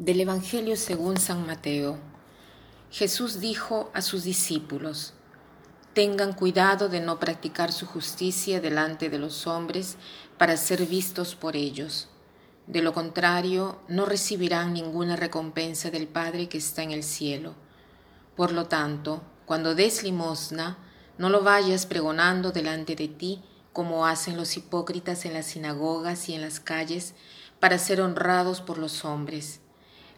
Del Evangelio según San Mateo. Jesús dijo a sus discípulos, Tengan cuidado de no practicar su justicia delante de los hombres para ser vistos por ellos. De lo contrario, no recibirán ninguna recompensa del Padre que está en el cielo. Por lo tanto, cuando des limosna, no lo vayas pregonando delante de ti, como hacen los hipócritas en las sinagogas y en las calles, para ser honrados por los hombres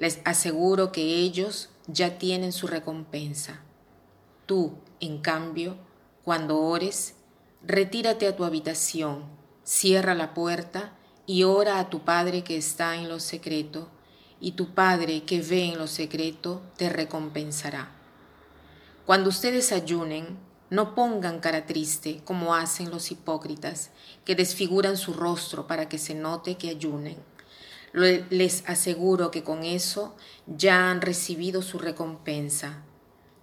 Les aseguro que ellos ya tienen su recompensa. Tú, en cambio, cuando ores, retírate a tu habitación, cierra la puerta y ora a tu Padre que está en lo secreto, y tu Padre que ve en lo secreto te recompensará. Cuando ustedes ayunen, no pongan cara triste como hacen los hipócritas, que desfiguran su rostro para que se note que ayunen les aseguro que con eso ya han recibido su recompensa.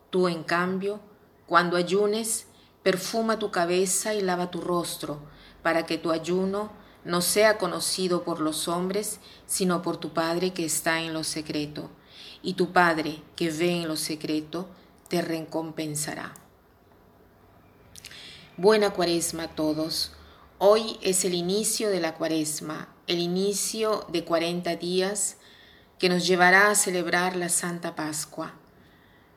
Tú, en cambio, cuando ayunes, perfuma tu cabeza y lava tu rostro, para que tu ayuno no sea conocido por los hombres, sino por tu Padre que está en lo secreto, y tu Padre que ve en lo secreto te recompensará. Buena cuaresma a todos. Hoy es el inicio de la cuaresma, el inicio de 40 días que nos llevará a celebrar la Santa Pascua.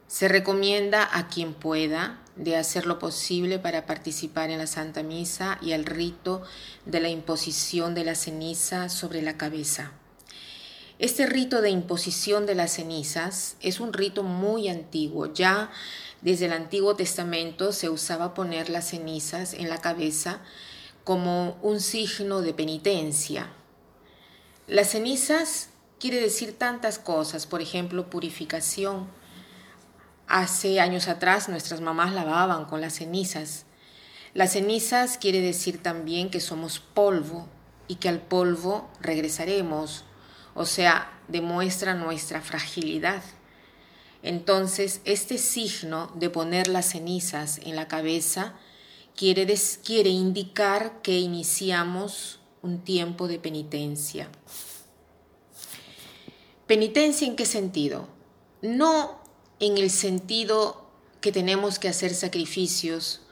Se recomienda a quien pueda de hacer lo posible para participar en la Santa Misa y al rito de la imposición de la ceniza sobre la cabeza. Este rito de imposición de las cenizas es un rito muy antiguo. Ya desde el Antiguo Testamento se usaba poner las cenizas en la cabeza como un signo de penitencia. Las cenizas quiere decir tantas cosas, por ejemplo, purificación. Hace años atrás nuestras mamás lavaban con las cenizas. Las cenizas quiere decir también que somos polvo y que al polvo regresaremos, o sea, demuestra nuestra fragilidad. Entonces, este signo de poner las cenizas en la cabeza quiere, quiere indicar que iniciamos un tiempo de penitencia. ¿Penitencia en qué sentido? No en el sentido que tenemos que hacer sacrificios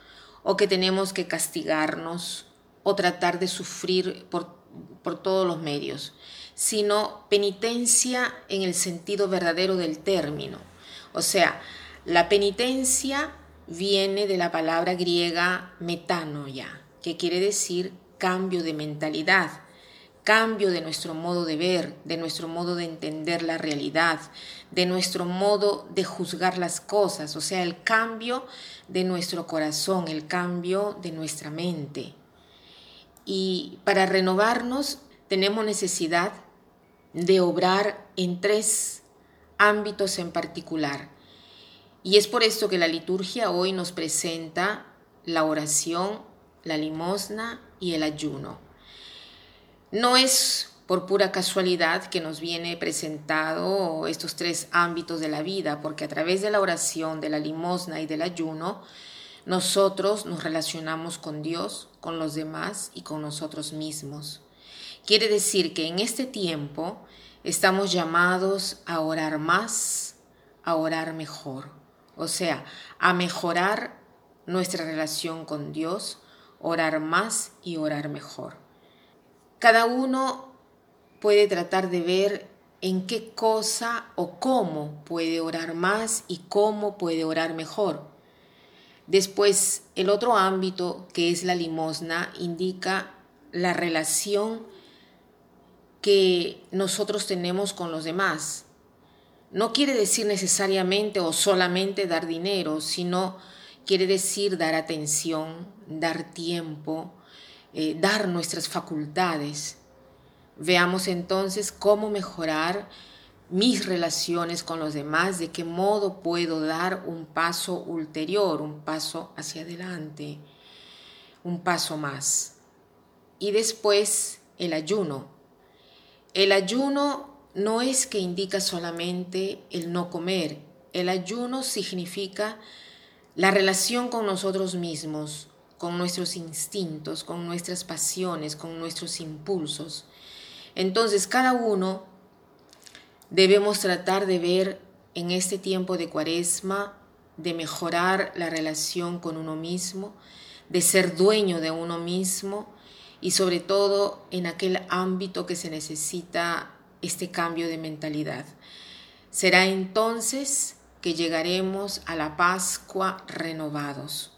o que tenemos que castigarnos o tratar de sufrir por, por todos los medios, sino penitencia en el sentido verdadero del término. O sea, la penitencia viene de la palabra griega metanoia, que quiere decir cambio de mentalidad, cambio de nuestro modo de ver, de nuestro modo de entender la realidad, de nuestro modo de juzgar las cosas, o sea, el cambio de nuestro corazón, el cambio de nuestra mente. Y para renovarnos tenemos necesidad de obrar en tres ámbitos en particular. Y es por esto que la liturgia hoy nos presenta la oración, la limosna y el ayuno. No es por pura casualidad que nos viene presentado estos tres ámbitos de la vida, porque a través de la oración, de la limosna y del ayuno, nosotros nos relacionamos con Dios, con los demás y con nosotros mismos. Quiere decir que en este tiempo estamos llamados a orar más, a orar mejor o sea, a mejorar nuestra relación con Dios, orar más y orar mejor. Cada uno puede tratar de ver en qué cosa o cómo puede orar más y cómo puede orar mejor. Después, el otro ámbito, que es la limosna, indica la relación que nosotros tenemos con los demás, no quiere decir necesariamente o solamente dar dinero, sino quiere decir dar atención, dar tiempo, eh, dar nuestras facultades. Veamos entonces cómo mejorar mis relaciones con los demás, de qué modo puedo dar un paso ulterior, un paso hacia adelante, un paso más. Y después el ayuno. El ayuno no es que indica solamente el no comer, el ayuno significa la relación con nosotros mismos, con nuestros instintos, con nuestras pasiones, con nuestros impulsos. Entonces cada uno debemos tratar de ver en este tiempo de cuaresma, de mejorar la relación con uno mismo, de ser dueño de uno mismo y sobre todo en aquel ámbito que se necesita este cambio de mentalidad. Será entonces que llegaremos a la Pascua renovados.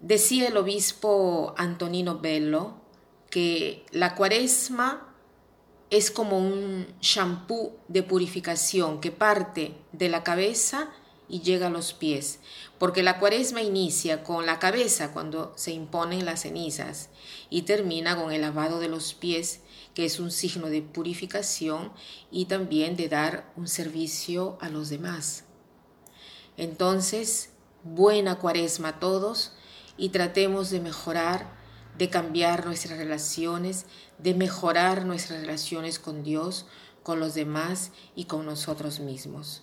Decía el obispo Antonino Bello que la cuaresma es como un shampoo de purificación que parte de la cabeza y llega a los pies, porque la cuaresma inicia con la cabeza cuando se imponen las cenizas y termina con el lavado de los pies, que es un signo de purificación y también de dar un servicio a los demás. Entonces, buena cuaresma a todos y tratemos de mejorar, de cambiar nuestras relaciones, de mejorar nuestras relaciones con Dios, con los demás y con nosotros mismos.